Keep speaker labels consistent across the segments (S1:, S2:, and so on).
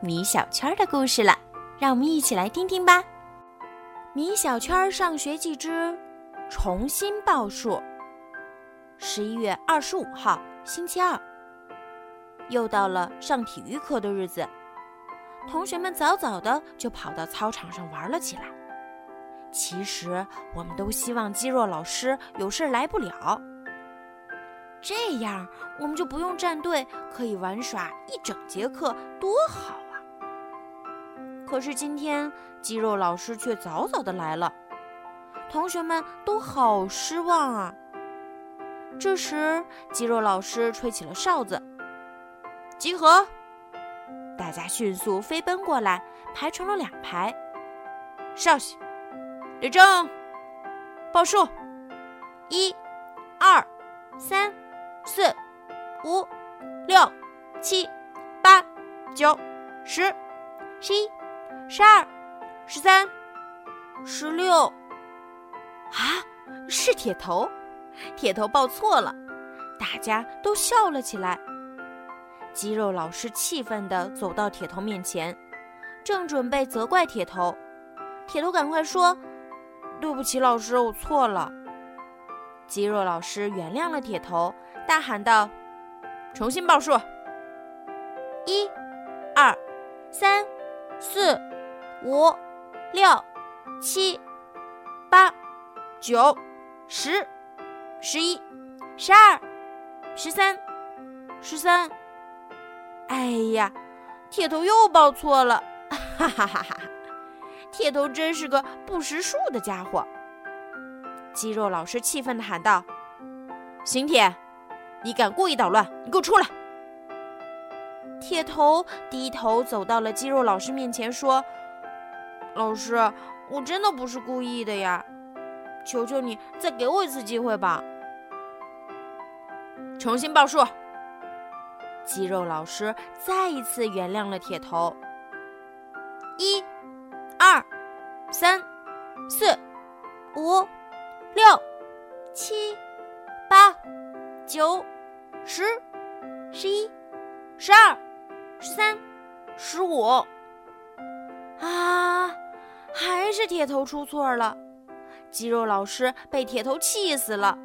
S1: 米小圈的故事了，让我们一起来听听吧。米小圈上学记之重新报数。十一月二十五号，星期二，又到了上体育课的日子，同学们早早的就跑到操场上玩了起来。其实，我们都希望肌肉老师有事来不了。这样我们就不用站队，可以玩耍一整节课，多好！可是今天肌肉老师却早早的来了，同学们都好失望啊。这时，肌肉老师吹起了哨子，集合！大家迅速飞奔过来，排成了两排。稍息，立正，报数：一、二、三。四、五、六、七、八、九、十、十一、十二、十三、十六。啊，是铁头！铁头报错了，大家都笑了起来。肌肉老师气愤地走到铁头面前，正准备责怪铁头，铁头赶快说：“对不起，老师，我错了。”肌肉老师原谅了铁头。大喊道：“重新报数，一、二、三、四、五、六、七、八、九、十、十一、十二、十三、十三。哎呀，铁头又报错了！哈哈哈哈！铁头真是个不识数的家伙。”肌肉老师气愤地喊道：“邢铁！”你敢故意捣乱？你给我出来！铁头低头走到了肌肉老师面前，说：“老师，我真的不是故意的呀，求求你再给我一次机会吧。”重新报数。肌肉老师再一次原谅了铁头。啊，还是铁头出错了。肌肉老师被铁头气死了。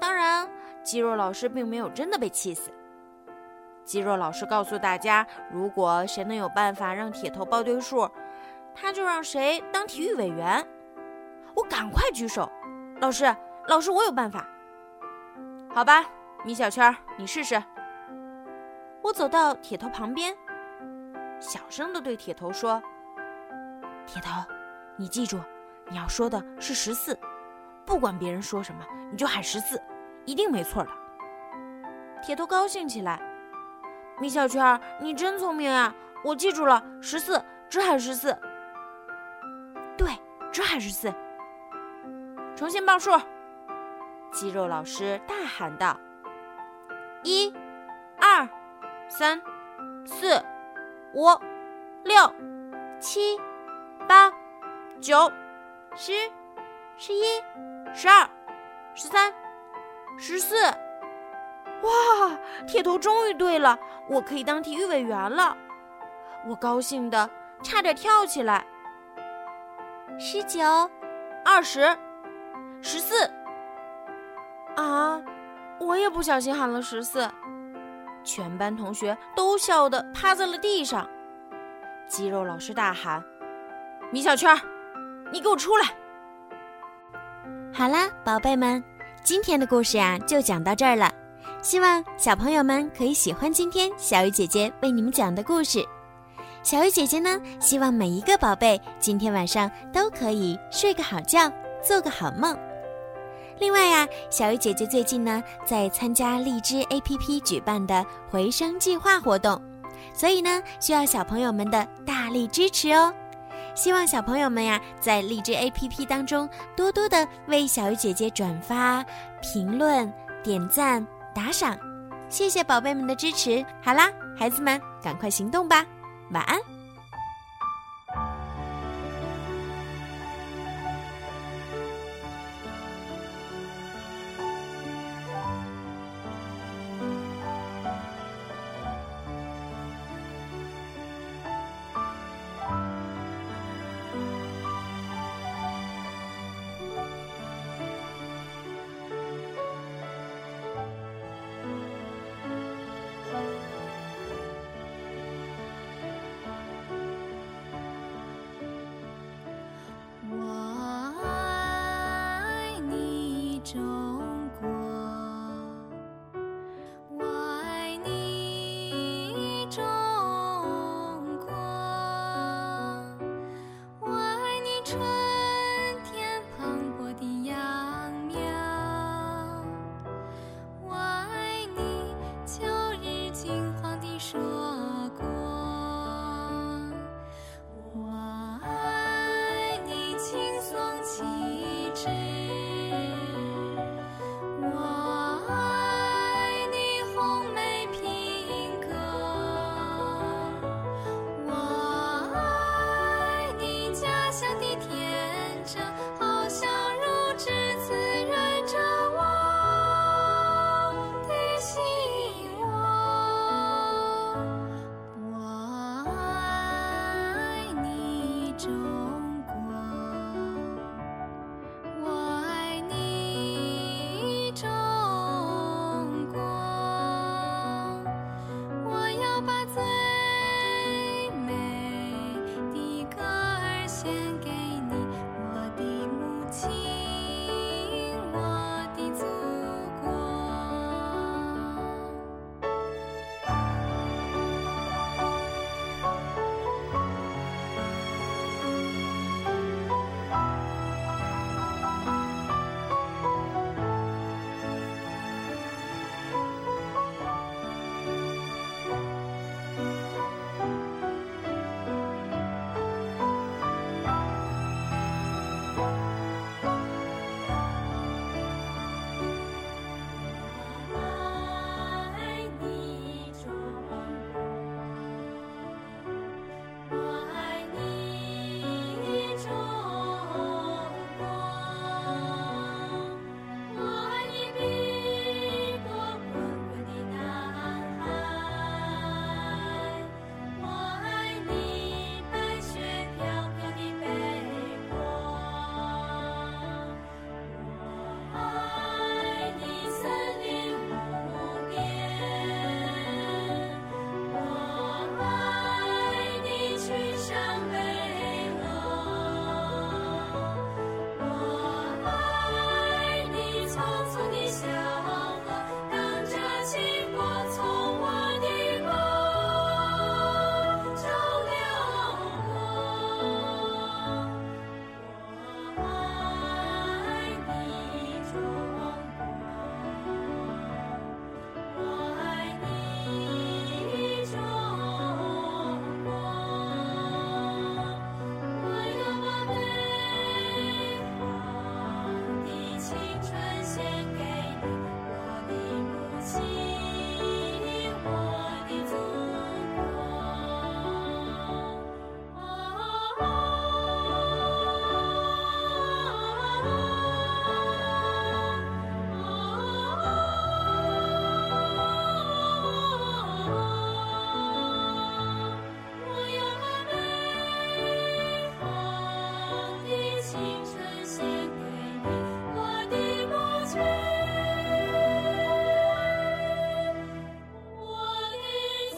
S1: 当然，肌肉老师并没有真的被气死。肌肉老师告诉大家，如果谁能有办法让铁头报对数，他就让谁当体育委员。我赶快举手，老师，老师，我有办法。好吧，米小圈，你试试。我走到铁头旁边，小声的对铁头说：“铁头，你记住，你要说的是十四，不管别人说什么，你就喊十四，一定没错的。”铁头高兴起来：“米小圈，你真聪明啊！我记住了，十四，只喊十四。对，只喊十四。重新报数。”肌肉老师大喊道：“一、二、三、四、五、六、七、八、九、十、十一、十二、十三、十四。哇！铁头终于对了，我可以当体育委员了！我高兴的差点跳起来。十九、二十、十四。”啊！我也不小心喊了十四，全班同学都笑得趴在了地上。肌肉老师大喊：“米小圈，你给我出来！”好啦，宝贝们，今天的故事呀就讲到这儿了。希望小朋友们可以喜欢今天小鱼姐姐为你们讲的故事。小鱼姐姐呢，希望每一个宝贝今天晚上都可以睡个好觉，做个好梦。另外呀，小鱼姐姐最近呢在参加荔枝 APP 举办的回声计划活动，所以呢，需要小朋友们的大力支持哦。希望小朋友们呀，在荔枝 APP 当中多多的为小鱼姐姐转发、评论、点赞、打赏，谢谢宝贝们的支持。好啦，孩子们，赶快行动吧，晚安。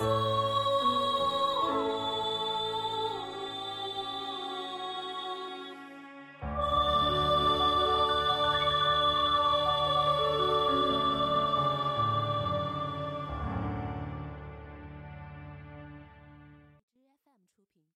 S1: Oh.